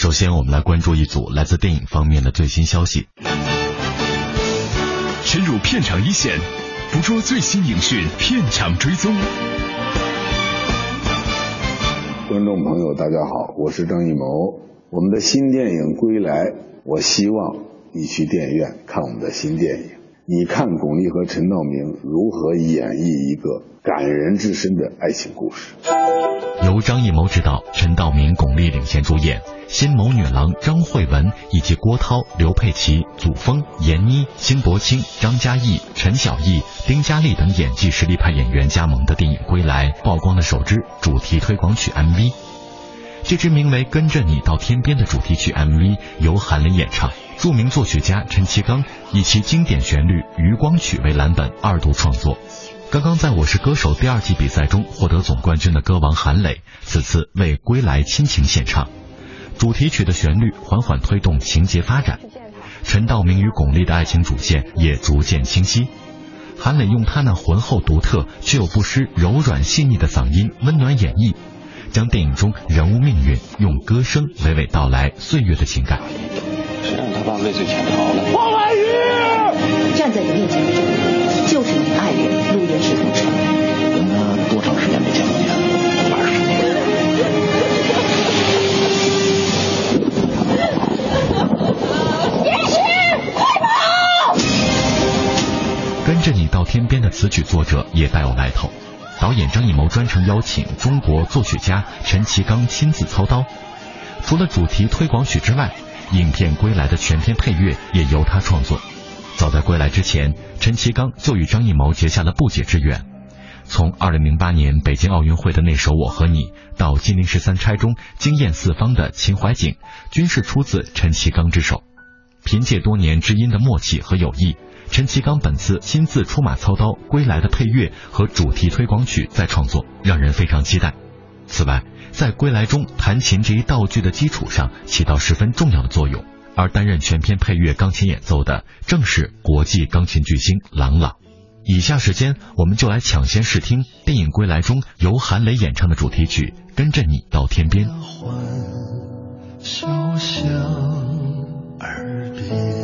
首先，我们来关注一组来自电影方面的最新消息。深入片场一线，捕捉最新影讯，片场追踪。观众朋友，大家好，我是张艺谋。我们的新电影《归来》，我希望你去电影院看我们的新电影。你看巩俐和陈道明如何演绎一个感人至深的爱情故事。由张艺谋执导，陈道明、巩俐领衔主演，新谋女郎张慧雯以及郭涛、刘佩琦、祖峰、闫妮、辛柏青、张嘉译、陈晓艺、丁嘉丽等演技实力派演员加盟的电影《归来》曝光了首支主题推广曲 MV。这支名为《跟着你到天边》的主题曲 MV 由韩磊演唱，著名作曲家陈其刚以其经典旋律《余光曲》为蓝本二度创作。刚刚在《我是歌手》第二季比赛中获得总冠军的歌王韩磊，此次为《归来》亲情献唱。主题曲的旋律缓缓推动情节发展，陈道明与巩俐的爱情主线也逐渐清晰。韩磊用他那浑厚独特却又不失柔软细腻的嗓音温暖演绎。将电影中人物命运用歌声娓娓道来岁月的情感。他爸畏罪潜逃了？王婉瑜站在你面前的这个人，就是你爱人陆延石同志。跟他多长时间没见过面？二十年。跟着你到天边的词曲作者也大有来头。导演张艺谋专程邀请中国作曲家陈其刚亲自操刀，除了主题推广曲之外，影片《归来》的全片配乐也由他创作。早在《归来》之前，陈其刚就与张艺谋结下了不解之缘。从2008年北京奥运会的那首《我和你》，到《金陵十三钗》中惊艳四方的秦淮景，均是出自陈其刚之手。凭借多年知音的默契和友谊。陈其刚本次亲自出马操刀，《归来》的配乐和主题推广曲再创作，让人非常期待。此外，在《归来》中，弹琴这一道具的基础上起到十分重要的作用，而担任全片配乐钢琴演奏的正是国际钢琴巨星郎朗。以下时间，我们就来抢先试听电影《归来》中由韩磊演唱的主题曲《跟着你到天边》。小巷耳边。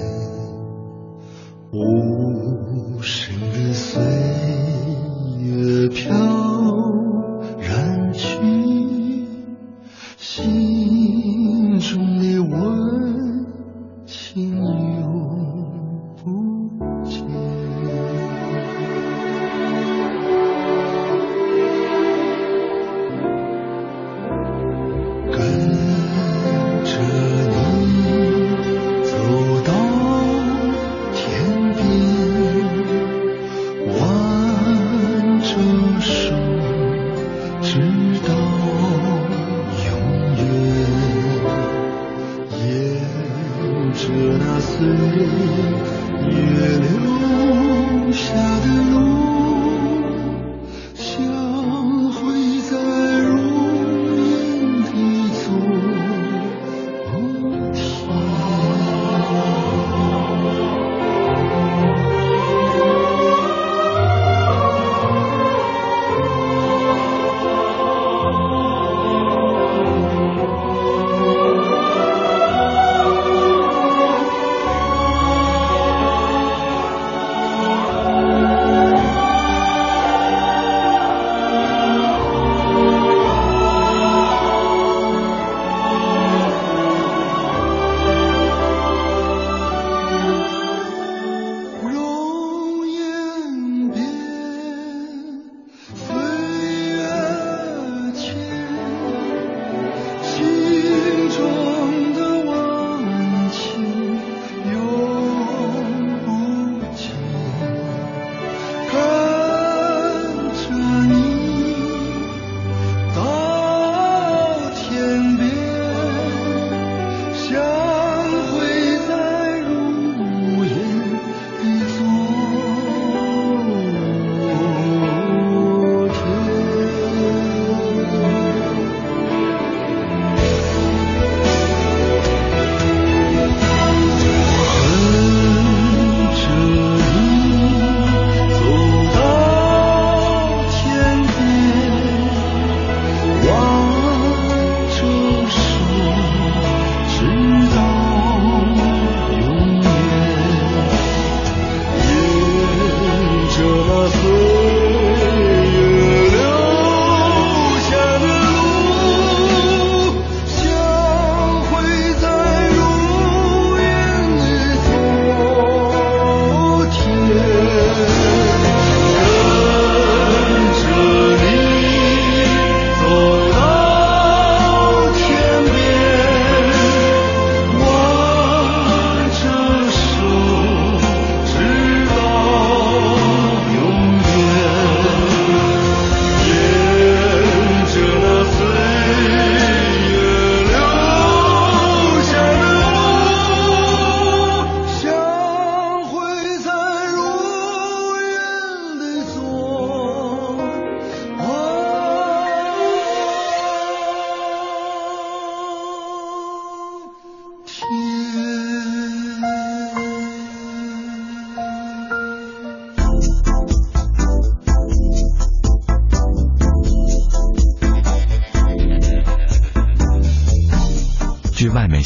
无声的岁月飘心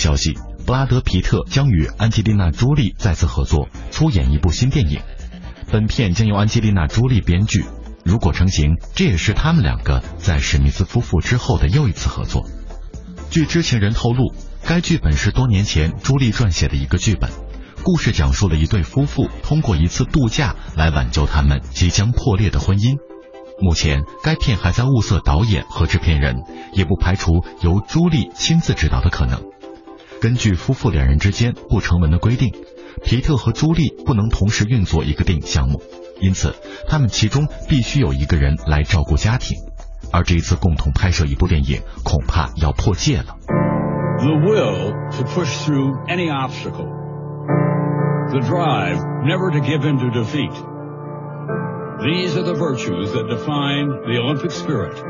消息，布拉德·皮特将与安吉丽娜·朱莉再次合作，出演一部新电影。本片将由安吉丽娜·朱莉编剧。如果成型，这也是他们两个在史密斯夫妇之后的又一次合作。据知情人透露，该剧本是多年前朱莉撰写的一个剧本。故事讲述了一对夫妇通过一次度假来挽救他们即将破裂的婚姻。目前，该片还在物色导演和制片人，也不排除由朱莉亲自执导的可能。根据夫妇两人之间不成文的规定，皮特和朱莉不能同时运作一个电影项目，因此他们其中必须有一个人来照顾家庭。而这一次共同拍摄一部电影，恐怕要破戒了。The will to push through any obstacle, the drive never to give in to defeat. These are the virtues that define the Olympic spirit,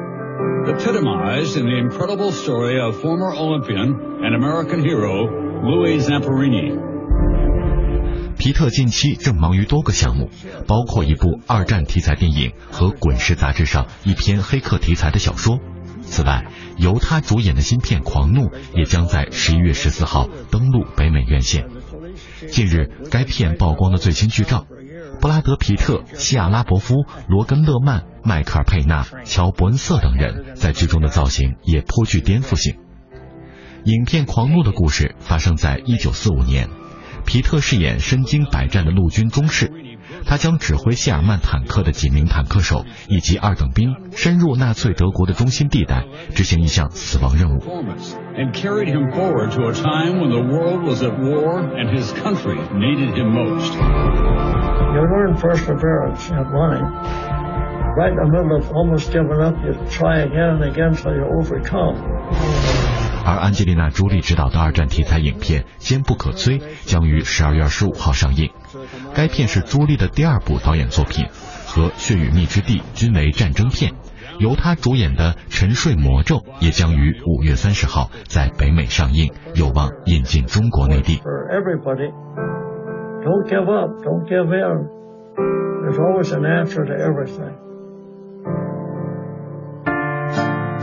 epitomized in the incredible story of former Olympian and American hero Louis Zamperini. 皮特近期正忙于多个项目，包括一部二战题材电影和《滚石》杂志上一篇黑客题材的小说。此外，由他主演的新片《狂怒》也将在十一月十四号登陆北美院线。近日，该片曝光的最新剧照，布拉德·皮特、西亚·拉伯夫、罗根·勒曼、迈克尔·佩纳、乔·伯恩瑟等人在剧中的造型也颇具颠覆性。影片《狂怒》的故事发生在一九四五年，皮特饰演身经百战的陆军中士。他将指挥谢尔曼坦克的几名坦克手以及二等兵深入纳粹德国的中心地带，执行一项死亡任务。And carried him forward to a time when the world was at war and his country needed him most. You learn perseverance and money. Right in the middle of almost giving up, you try again and again till you overcome. 而安吉丽娜·朱莉执导的二战题材影片《坚不可摧》将于十二月二十五号上映。该片是朱莉的第二部导演作品，和《血与蜜之地》均为战争片。由她主演的《沉睡魔咒》也将于五月三十号在北美上映，有望引进中国内地。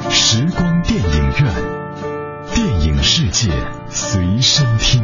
时光电影院，电影世界随身听。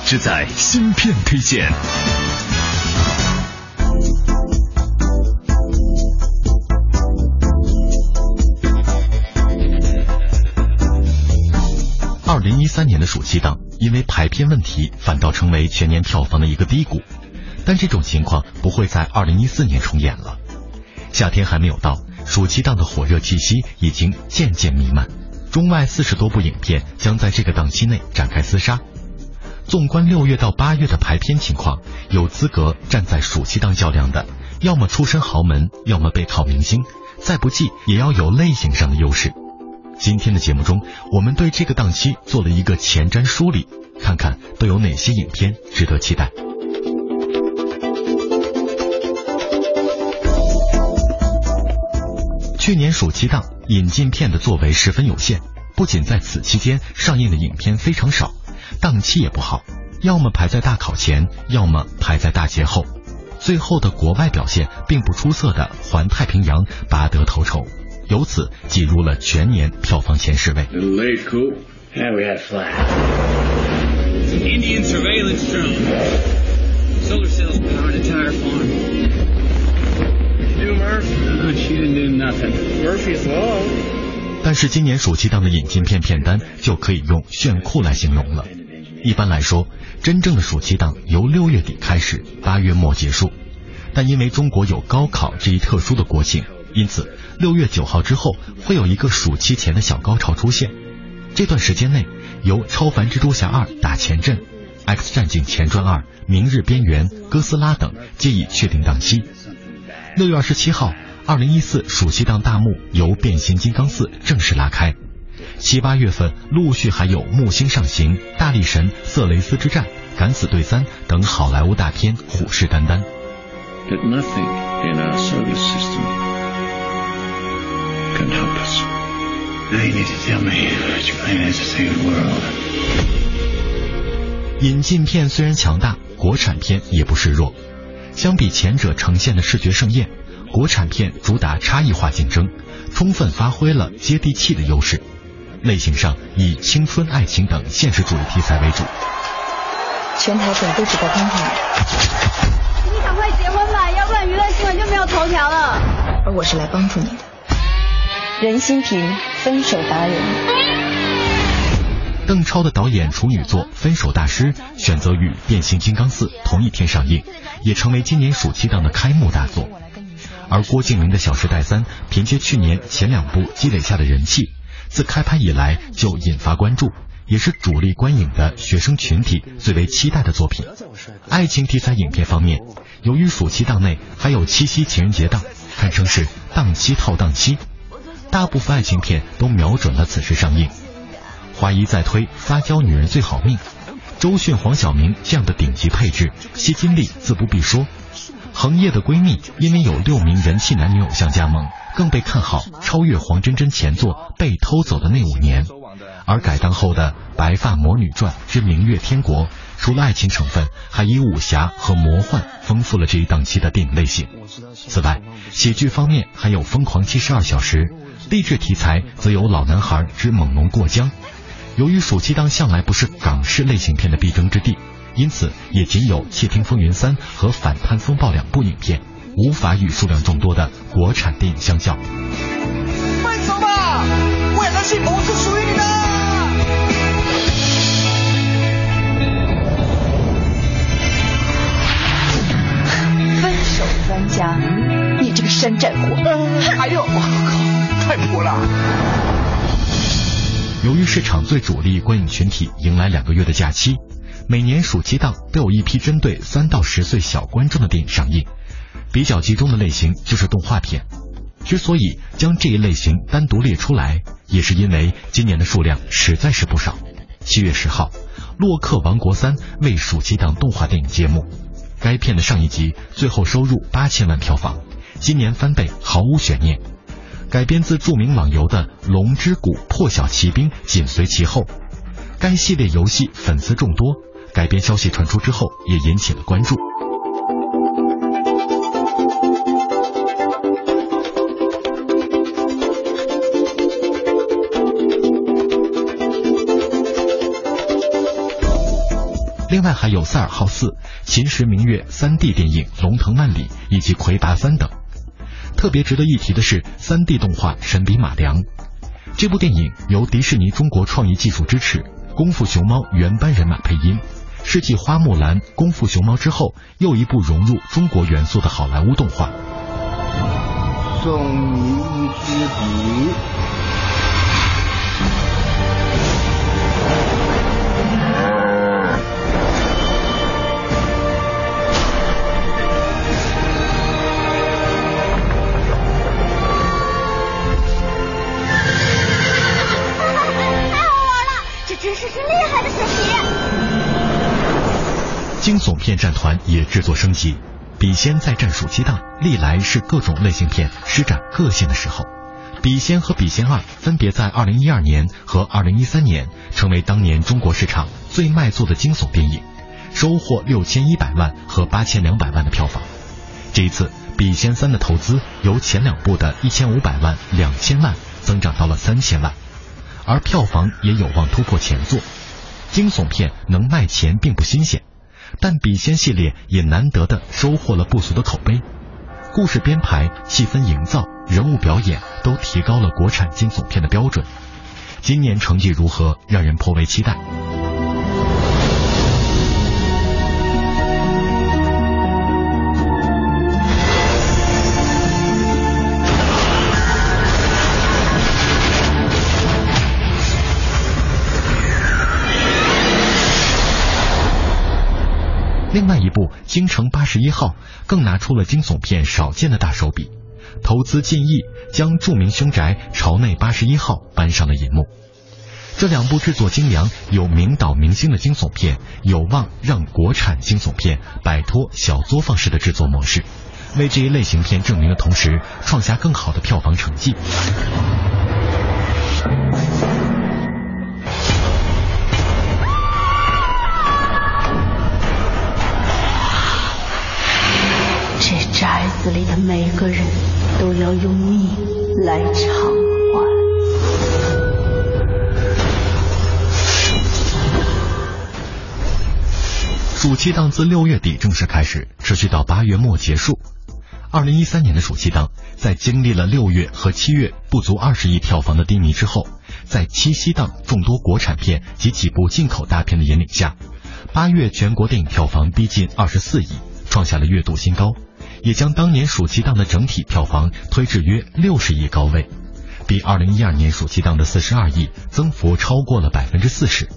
只在芯片推荐。二零一三年的暑期档因为排片问题，反倒成为全年票房的一个低谷。但这种情况不会在二零一四年重演了。夏天还没有到，暑期档的火热气息已经渐渐弥漫。中外四十多部影片将在这个档期内展开厮杀。纵观六月到八月的排片情况，有资格站在暑期档较量的，要么出身豪门，要么背靠明星，再不济也要有类型上的优势。今天的节目中，我们对这个档期做了一个前瞻梳理，看看都有哪些影片值得期待。去年暑期档引进片的作为十分有限，不仅在此期间上映的影片非常少，档期也不好，要么排在大考前，要么排在大节后。最后的国外表现并不出色的《环太平洋》拔得头筹，由此挤入了全年票房前十位。Uh. 但是今年暑期档的引进片片单就可以用炫酷来形容了。一般来说，真正的暑期档由六月底开始，八月末结束。但因为中国有高考这一特殊的国情，因此六月九号之后会有一个暑期前的小高潮出现。这段时间内，由《超凡蜘蛛侠二》打前阵，《X 战警前传二》、《明日边缘》、《哥斯拉》等皆已确定档期。六月二十七号，二零一四暑期档大幕由《变形金刚四》正式拉开。七八月份陆续还有木星上行大力神色雷斯之战敢死队三等好莱坞大片虎视眈眈。Nothing in our system can help us. Need to tell me plan to save the world. 引进片虽然强大国产片也不示弱。相比前者呈现的视觉盛宴国产片主打差异化竞争充分发挥了接地气的优势。类型上以青春爱情等现实主义题材为主。全台总部只在观看。你赶快结婚吧，要不然娱乐新闻就没有头条了。而我是来帮助你的。任心平，分手达人。邓超的导演处女作《分手大师》选择与《变形金刚四》同一天上映，也成为今年暑期档的开幕大作。而郭敬明的《小时代三》凭借去年前两部积累下的人气。自开拍以来就引发关注，也是主力观影的学生群体最为期待的作品。爱情题材影片方面，由于暑期档内还有七夕情人节档，堪称是档期套档期，大部分爱情片都瞄准了此时上映。华谊在推撒娇女人最好命，周迅、黄晓明这样的顶级配置，吸金力自不必说。恒业的闺蜜因为有六名人气男女偶像加盟。更被看好超越黄真真前作《被偷走的那五年》，而改档后的《白发魔女传之明月天国》，除了爱情成分，还以武侠和魔幻丰富了这一档期的电影类型。此外，喜剧方面还有《疯狂七十二小时》，励志题材则有《老男孩之猛龙过江》。由于暑期档向来不是港式类型片的必争之地，因此也仅有《窃听风云三》和《反贪风暴》两部影片。无法与数量众多的国产电影相较。分手吧，未来的幸福是属于你的。分手专家，你这个山寨货！哎呦，我靠，太破了！由于市场最主力观影群体迎来两个月的假期，每年暑期档都有一批针对三到十岁小观众的电影上映。比较集中的类型就是动画片。之所以将这一类型单独列出来，也是因为今年的数量实在是不少。七月十号，《洛克王国三》为暑期档动画电影揭幕。该片的上一集最后收入八千万票房，今年翻倍毫无悬念。改编自著名网游的《龙之谷破晓奇兵》紧随其后。该系列游戏粉丝众多，改编消息传出之后也引起了关注。另外还有《塞尔号四》《秦时明月》三 D 电影《龙腾万里》以及《魁拔三》等。特别值得一提的是三 D 动画《神笔马良》。这部电影由迪士尼中国创意技术支持，《功夫熊猫》原班人马配音，是继《花木兰》《功夫熊猫》之后又一部融入中国元素的好莱坞动画。送你一支笔。制作升级，笔仙再战暑期档历来是各种类型片施展个性的时候。笔仙和笔仙二分别在二零一二年和二零一三年成为当年中国市场最卖座的惊悚电影，收获六千一百万和八千两百万的票房。这一次，笔仙三的投资由前两部的一千五百万、两千万增长到了三千万，而票房也有望突破前作。惊悚片能卖钱并不新鲜。但笔仙系列也难得的收获了不俗的口碑，故事编排、气氛营造、人物表演都提高了国产惊悚片的标准。今年成绩如何，让人颇为期待。另外一部《京城八十一号》更拿出了惊悚片少见的大手笔，投资近亿将著名凶宅朝内八十一号搬上了银幕。这两部制作精良、有名导明星的惊悚片，有望让国产惊悚片摆脱小作坊式的制作模式，为这一类型片证明的同时，创下更好的票房成绩。子里的每个人都要用命来偿还。暑期档自六月底正式开始，持续到八月末结束。二零一三年的暑期档，在经历了六月和七月不足二十亿票房的低迷之后，在七夕档众多国产片及几部进口大片的引领下，八月全国电影票房逼近二十四亿，创下了月度新高。也将当年暑期档的整体票房推至约六十亿高位，比二零一二年暑期档的四十二亿增幅超过了百分之四十，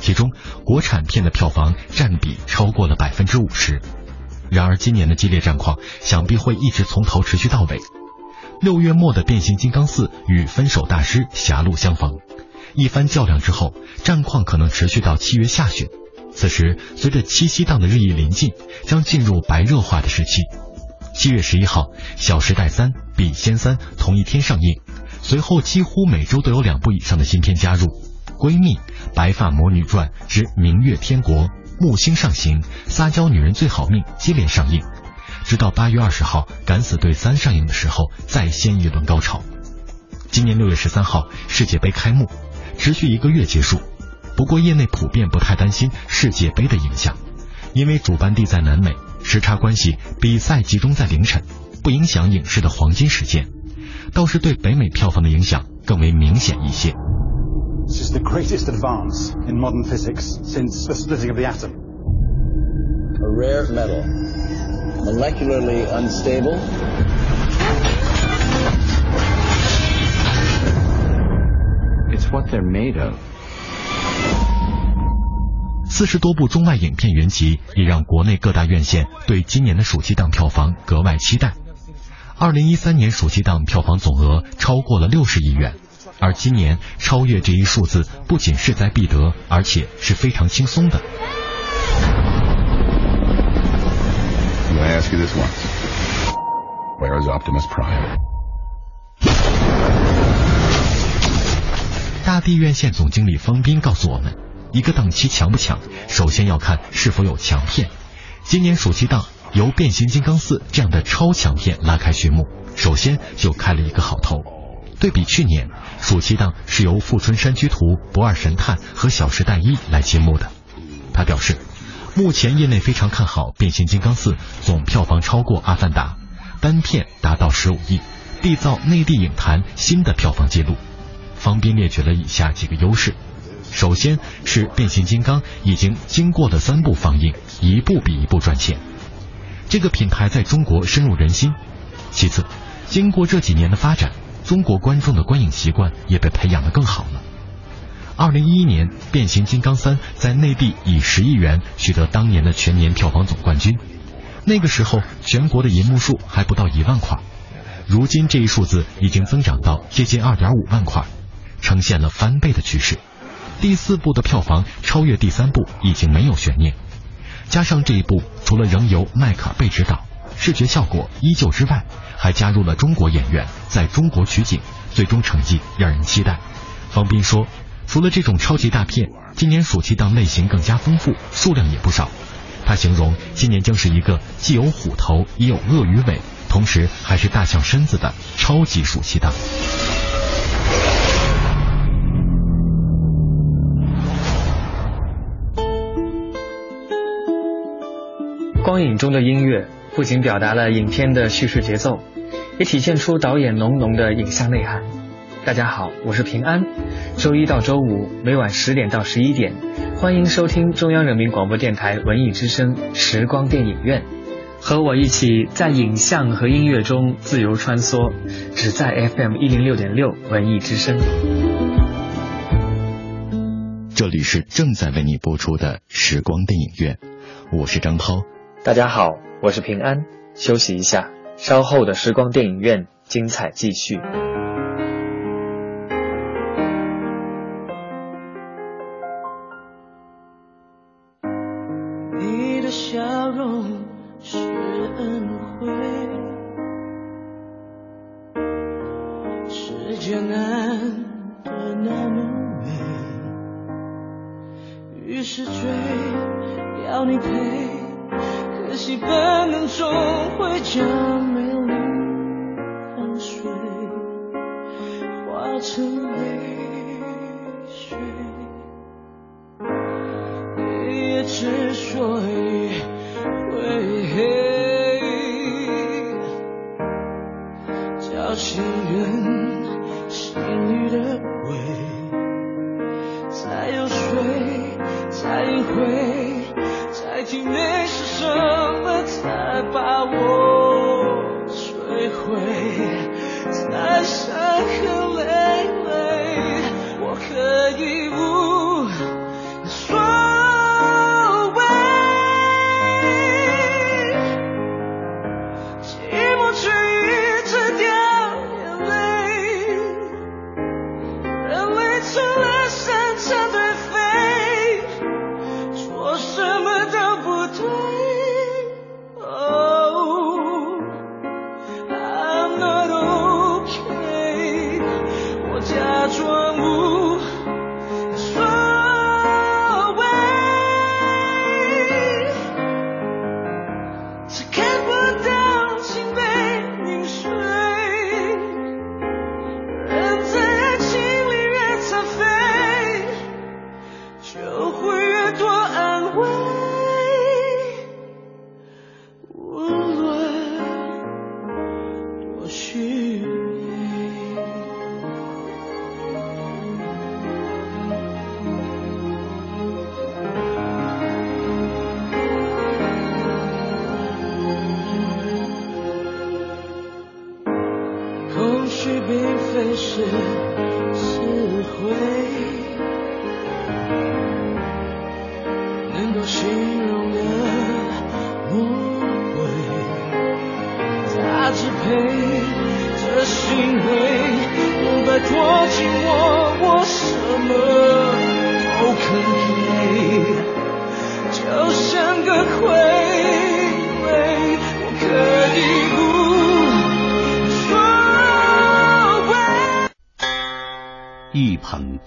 其中国产片的票房占比超过了百分之五十。然而今年的激烈战况想必会一直从头持续到尾。六月末的《变形金刚四》与《分手大师》狭路相逢，一番较量之后，战况可能持续到七月下旬。此时随着七夕档的日益临近，将进入白热化的时期。七月十一号，《小时代三》《笔仙三》同一天上映，随后几乎每周都有两部以上的新片加入，《闺蜜》《白发魔女传之明月天国》《木星上行》《撒娇女人最好命》接连上映，直到八月二十号，《敢死队三》上映的时候，再掀一轮高潮。今年六月十三号，世界杯开幕，持续一个月结束，不过业内普遍不太担心世界杯的影响，因为主办地在南美。时差关系，比赛集中在凌晨，不影响影视的黄金时间，倒是对北美票房的影响更为明显一些。This is the greatest advance in modern physics since the splitting of the atom. A rare metal, molecularly unstable. It's what they're made of. 四十多部中外影片云集，也让国内各大院线对今年的暑期档票房格外期待。二零一三年暑期档票房总额超过了六十亿元，而今年超越这一数字不仅势在必得，而且是非常轻松的。大地院线总经理方斌告诉我们。一个档期强不强，首先要看是否有强片。今年暑期档由《变形金刚四》这样的超强片拉开序幕，首先就开了一个好头。对比去年，暑期档是由《富春山居图》《不二神探》和《小时代一》来揭幕的。他表示，目前业内非常看好《变形金刚四》，总票房超过《阿凡达》，单片达到十五亿，缔造内地影坛新的票房纪录。方斌列举了以下几个优势。首先是变形金刚已经经过了三部放映，一部比一部赚钱，这个品牌在中国深入人心。其次，经过这几年的发展，中国观众的观影习惯也被培养得更好了。二零一一年，变形金刚三在内地以十亿元取得当年的全年票房总冠军，那个时候全国的银幕数还不到一万块，如今这一数字已经增长到接近二点五万块，呈现了翻倍的趋势。第四部的票房超越第三部已经没有悬念，加上这一部除了仍由迈克尔贝执导，视觉效果依旧之外，还加入了中国演员在中国取景，最终成绩让人期待。方斌说，除了这种超级大片，今年暑期档类型更加丰富，数量也不少。他形容今年将是一个既有虎头也有鳄鱼尾，同时还是大象身子的超级暑期档。光影中的音乐不仅表达了影片的叙事节奏，也体现出导演浓浓的影像内涵。大家好，我是平安。周一到周五每晚十点到十一点，欢迎收听中央人民广播电台文艺之声时光电影院，和我一起在影像和音乐中自由穿梭，只在 FM 一零六点六文艺之声。这里是正在为你播出的时光电影院，我是张涛。大家好，我是平安。休息一下，稍后的时光电影院精彩继续。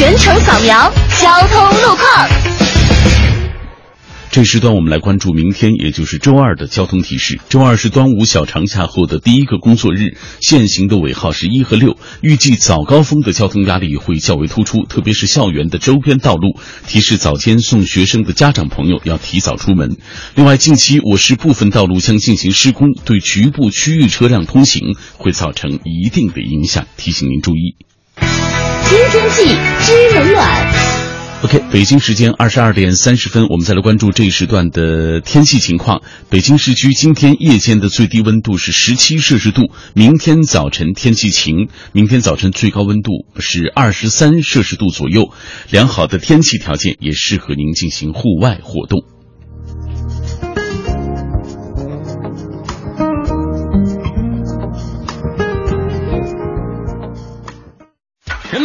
全程扫描交通路况。这时段我们来关注明天，也就是周二的交通提示。周二是端午小长假后的第一个工作日，限行的尾号是一和六，预计早高峰的交通压力会较为突出，特别是校园的周边道路。提示早间送学生的家长朋友要提早出门。另外，近期我市部分道路将进行施工，对局部区域车辆通行会造成一定的影响，提醒您注意。听天气知冷暖，OK，北京时间二十二点三十分，我们再来关注这一时段的天气情况。北京市区今天夜间的最低温度是十七摄氏度，明天早晨天气晴，明天早晨最高温度是二十三摄氏度左右，良好的天气条件也适合您进行户外活动。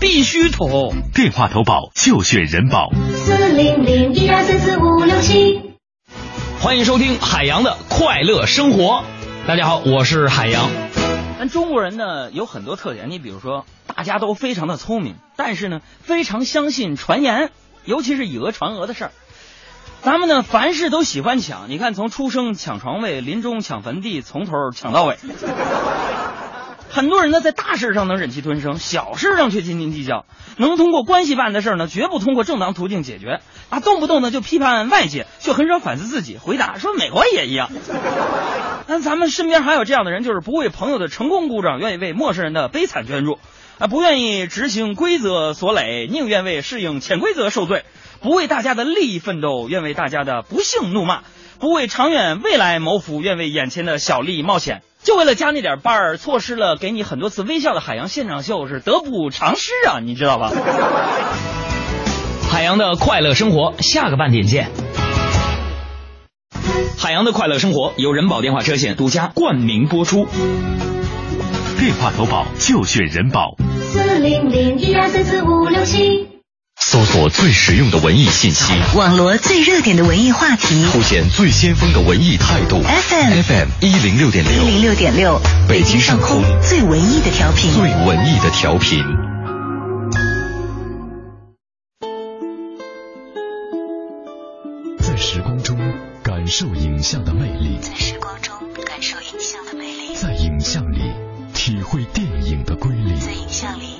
必须投电话投保就选人保四零零一二三四五六七。欢迎收听海洋的快乐生活。大家好，我是海洋。咱中国人呢有很多特点，你比如说大家都非常的聪明，但是呢非常相信传言，尤其是以讹传讹的事儿。咱们呢凡事都喜欢抢，你看从出生抢床位，临终抢坟地，从头抢到尾。很多人呢，在大事上能忍气吞声，小事上却斤斤计较。能通过关系办的事呢，绝不通过正当途径解决。啊，动不动呢就批判外界，却很少反思自己。回答说美国也一样。那咱们身边还有这样的人，就是不为朋友的成功鼓掌，愿意为陌生人的悲惨捐助。啊，不愿意执行规则所累，宁愿为适应潜规则受罪。不为大家的利益奋斗，愿为大家的不幸怒骂。不为长远未来谋福，愿为眼前的小利冒险。就为了加那点班儿，错失了给你很多次微笑的海洋现场秀是得不偿失啊，你知道吧？海洋的快乐生活，下个半点见。海洋的快乐生活由人保电话车险独家冠名播出，电话投保就选人保四零零一二三四五六七。搜索最实用的文艺信息，网罗最热点的文艺话题，凸显最先锋的文艺态度。FM FM 一零六点六，一零六点六，北京上空最文艺的调频，最文艺的调频。在时光中感受影像的魅力，在时光中感受影像的魅力，在影像里体会电影的瑰丽，在影像里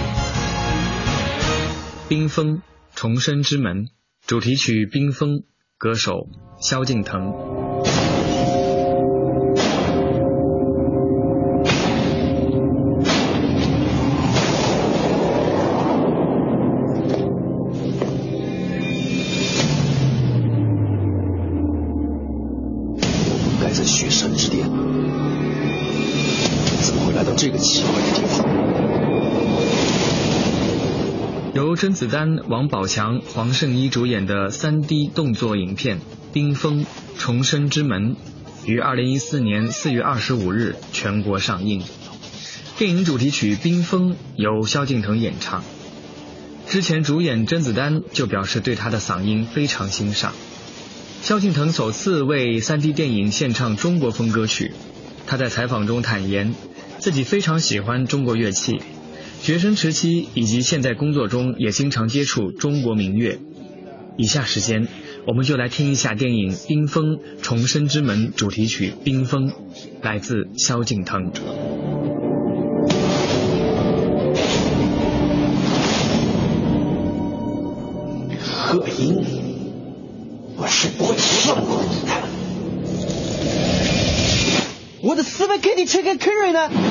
冰封，重生之门，主题曲《冰封》，歌手萧敬腾。该在雪山之巅，怎么会来到这个奇怪的地方甄子丹、王宝强、黄圣依主演的 3D 动作影片《冰封：重生之门》于2014年4月25日全国上映。电影主题曲《冰封》由萧敬腾演唱。之前主演甄子丹就表示对他的嗓音非常欣赏。萧敬腾首次为 3D 电影献唱中国风歌曲。他在采访中坦言，自己非常喜欢中国乐器。学生时期以及现在工作中也经常接触中国民乐。以下时间，我们就来听一下电影《冰封：重生之门》主题曲《冰封》，来自萧敬腾。贺英，我是不会放过你的。我的思维给你吹个 Kerry 呢。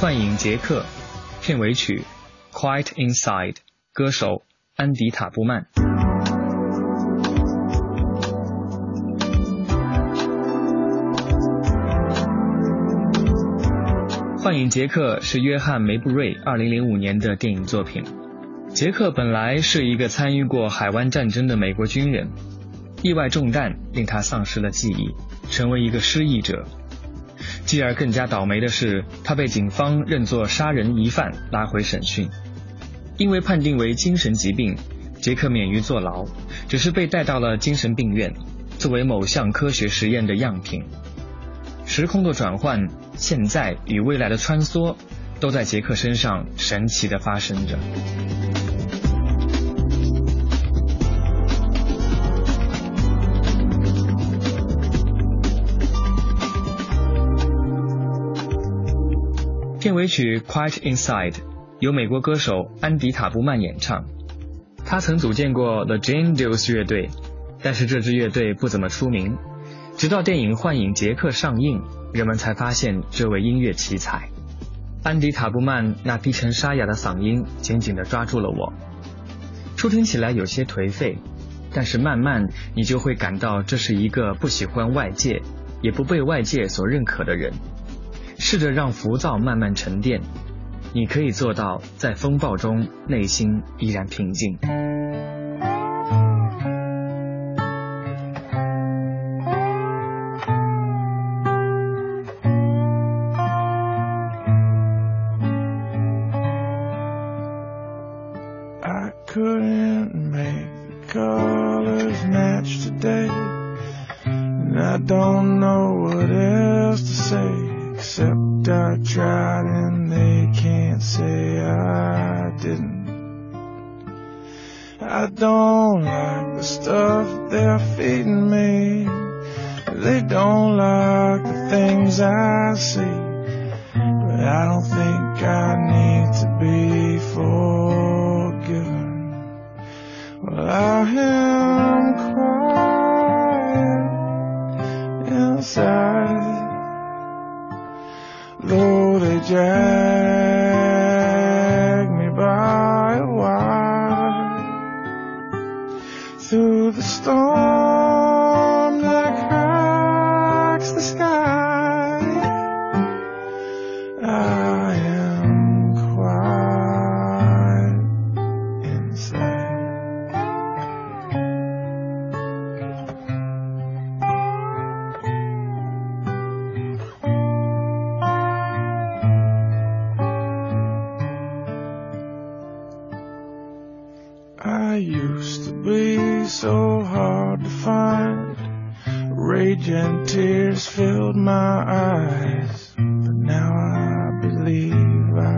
幻影杰克片尾曲《Quiet Inside》，歌手安迪塔布曼。幻影杰克是约翰梅布瑞2005年的电影作品。杰克本来是一个参与过海湾战争的美国军人，意外中弹令他丧失了记忆，成为一个失忆者。继而更加倒霉的是，他被警方认作杀人疑犯拉回审讯，因为判定为精神疾病，杰克免于坐牢，只是被带到了精神病院，作为某项科学实验的样品。时空的转换、现在与未来的穿梭，都在杰克身上神奇的发生着。片尾曲《Quiet Inside》由美国歌手安迪塔布曼演唱。他曾组建过 The Jane Does 乐队，但是这支乐队不怎么出名。直到电影《幻影杰克》上映，人们才发现这位音乐奇才。安迪塔布曼那低沉沙哑的嗓音紧紧地抓住了我。初听起来有些颓废，但是慢慢你就会感到这是一个不喜欢外界，也不被外界所认可的人。试着让浮躁慢慢沉淀，你可以做到在风暴中内心依然平静。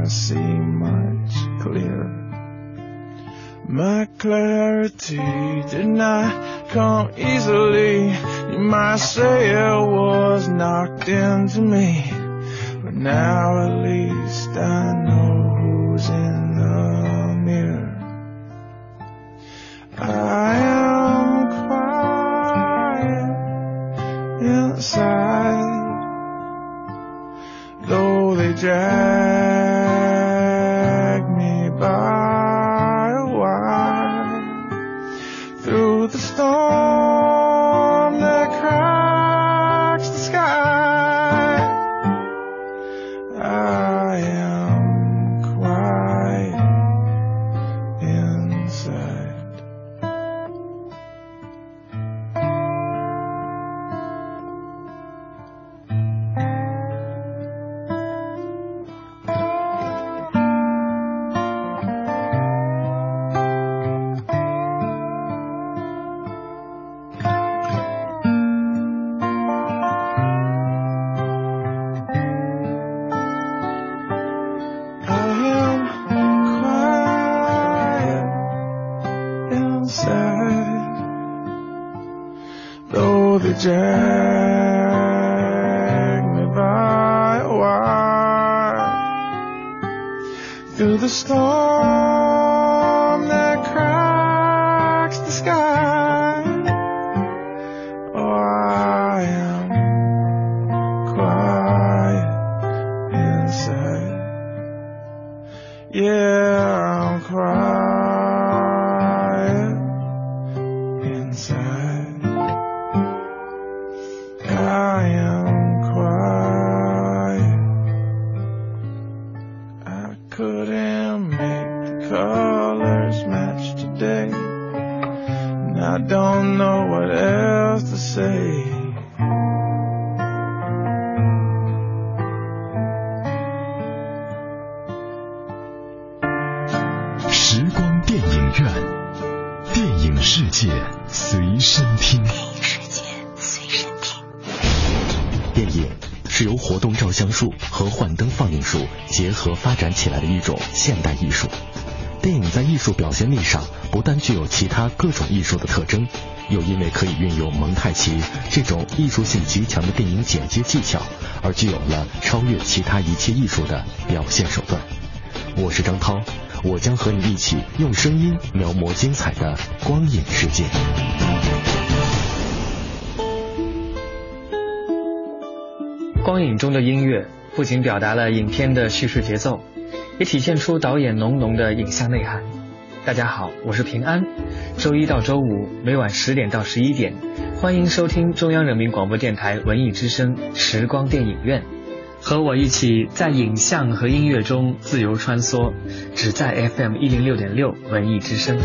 I see much clearer. My clarity did not come easily. You might say it was knocked into me. But now at least I know who's in the mirror. I am quiet inside, though they drag 现代艺术。电影在艺术表现力上不但具有其他各种艺术的特征，又因为可以运用蒙太奇这种艺术性极强的电影剪接技巧，而具有了超越其他一切艺术的表现手段。我是张涛，我将和你一起用声音描摹精彩的光影世界。光影中的音乐不仅表达了影片的叙事节奏，也体现出导演浓浓的影像内涵。大家好，我是平安。周一到周五每晚十点到十一点，欢迎收听中央人民广播电台文艺之声时光电影院，和我一起在影像和音乐中自由穿梭，只在 FM 一零六点六文艺之声。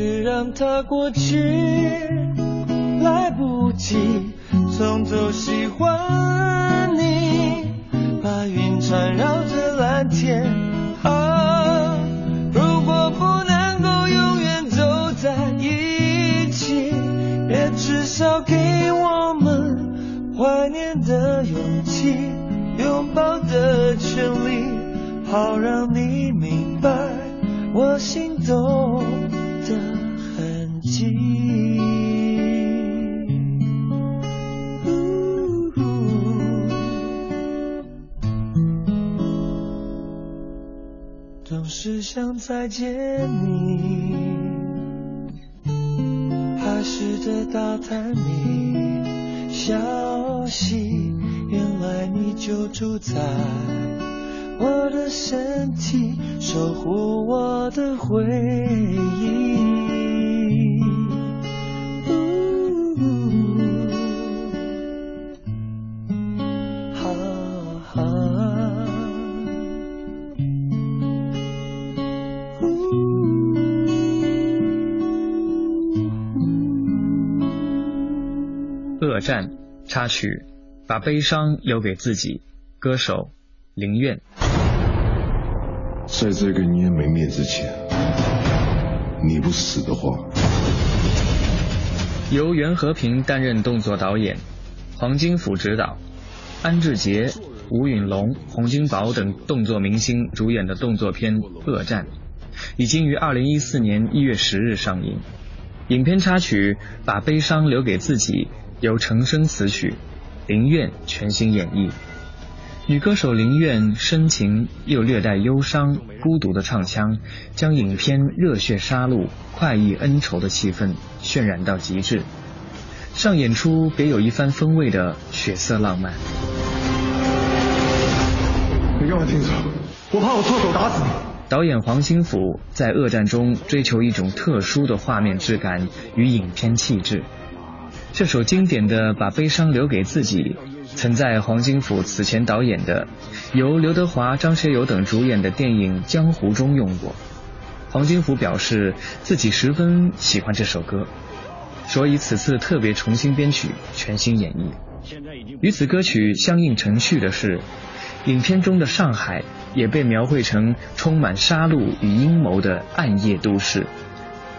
过去让它过去，来不及从头喜欢你。白云缠绕着蓝天，啊，如果不能够永远走在一起，也至少给我们怀念的勇气，拥抱的权利，好让你明白我心动只想再见你，还试着打探你消息，原来你就住在我的身体，守护我的回忆。插曲，把悲伤留给自己。歌手林苑。在这个年没灭之前，你不死的话，由袁和平担任动作导演，黄金甫执导，安志杰、吴允龙、洪金宝等动作明星主演的动作片《恶战》，已经于二零一四年一月十日上映。影片插曲《把悲伤留给自己》由程生词曲，林苑全新演绎。女歌手林苑深情又略带忧伤、孤独的唱腔，将影片热血杀戮、快意恩仇的气氛渲染到极致，上演出别有一番风味的血色浪漫。你干嘛停手？我怕我错手打死你。导演黄兴甫在恶战中追求一种特殊的画面质感与影片气质。这首经典的《把悲伤留给自己》，曾在黄金甫此前导演的由刘德华、张学友等主演的电影《江湖》中用过。黄金甫表示自己十分喜欢这首歌，所以此次特别重新编曲、全新演绎。与此歌曲相映成趣的是，影片中的上海也被描绘成充满杀戮与阴谋的暗夜都市，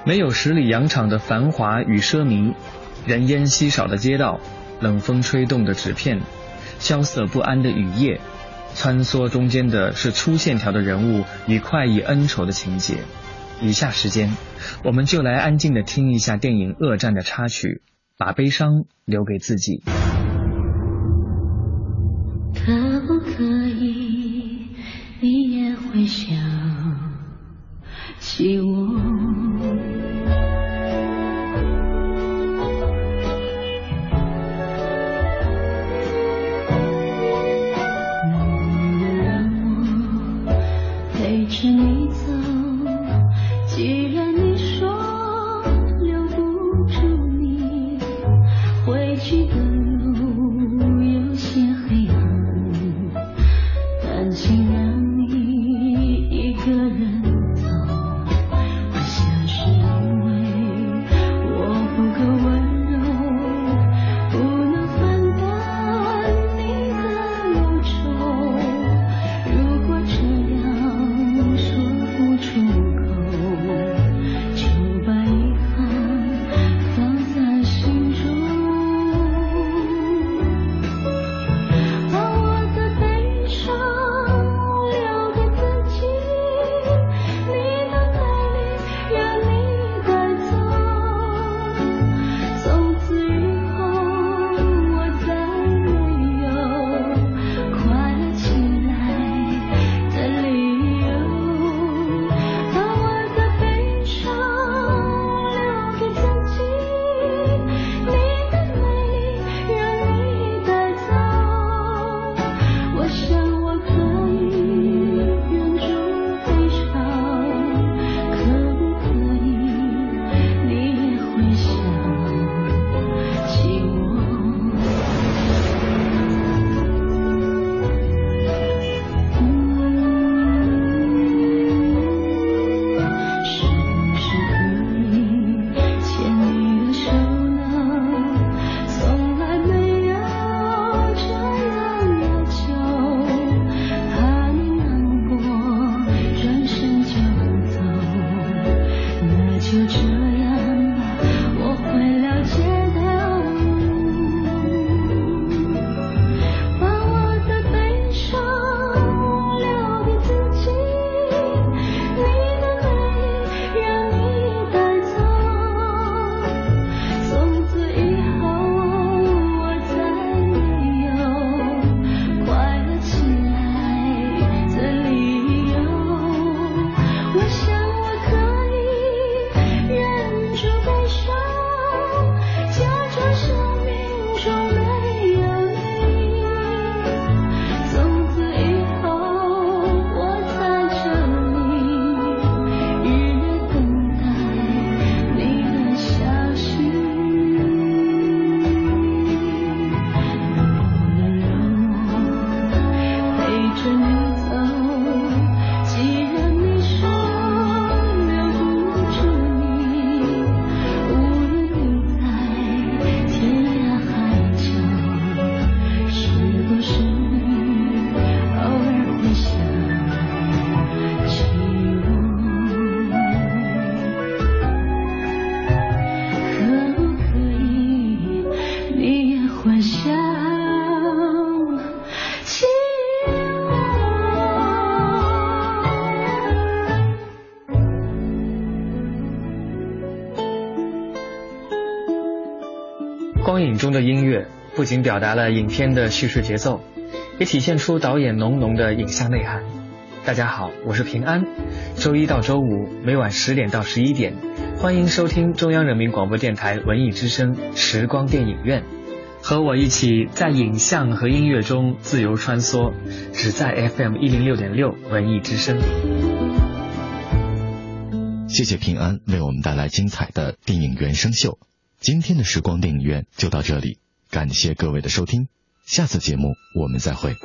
没有十里洋场的繁华与奢靡。人烟稀少的街道，冷风吹动的纸片，萧瑟不安的雨夜，穿梭中间的是粗线条的人物与快意恩仇的情节。以下时间，我们就来安静的听一下电影《恶战》的插曲，把悲伤留给自己。可不可以，你也会想起我？光影中的音乐不仅表达了影片的叙事节奏，也体现出导演浓浓的影像内涵。大家好，我是平安。周一到周五每晚十点到十一点，欢迎收听中央人民广播电台文艺之声时光电影院，和我一起在影像和音乐中自由穿梭，只在 FM 一零六点六文艺之声。谢谢平安为我们带来精彩的电影原声秀。今天的时光电影院就到这里，感谢各位的收听，下次节目我们再会。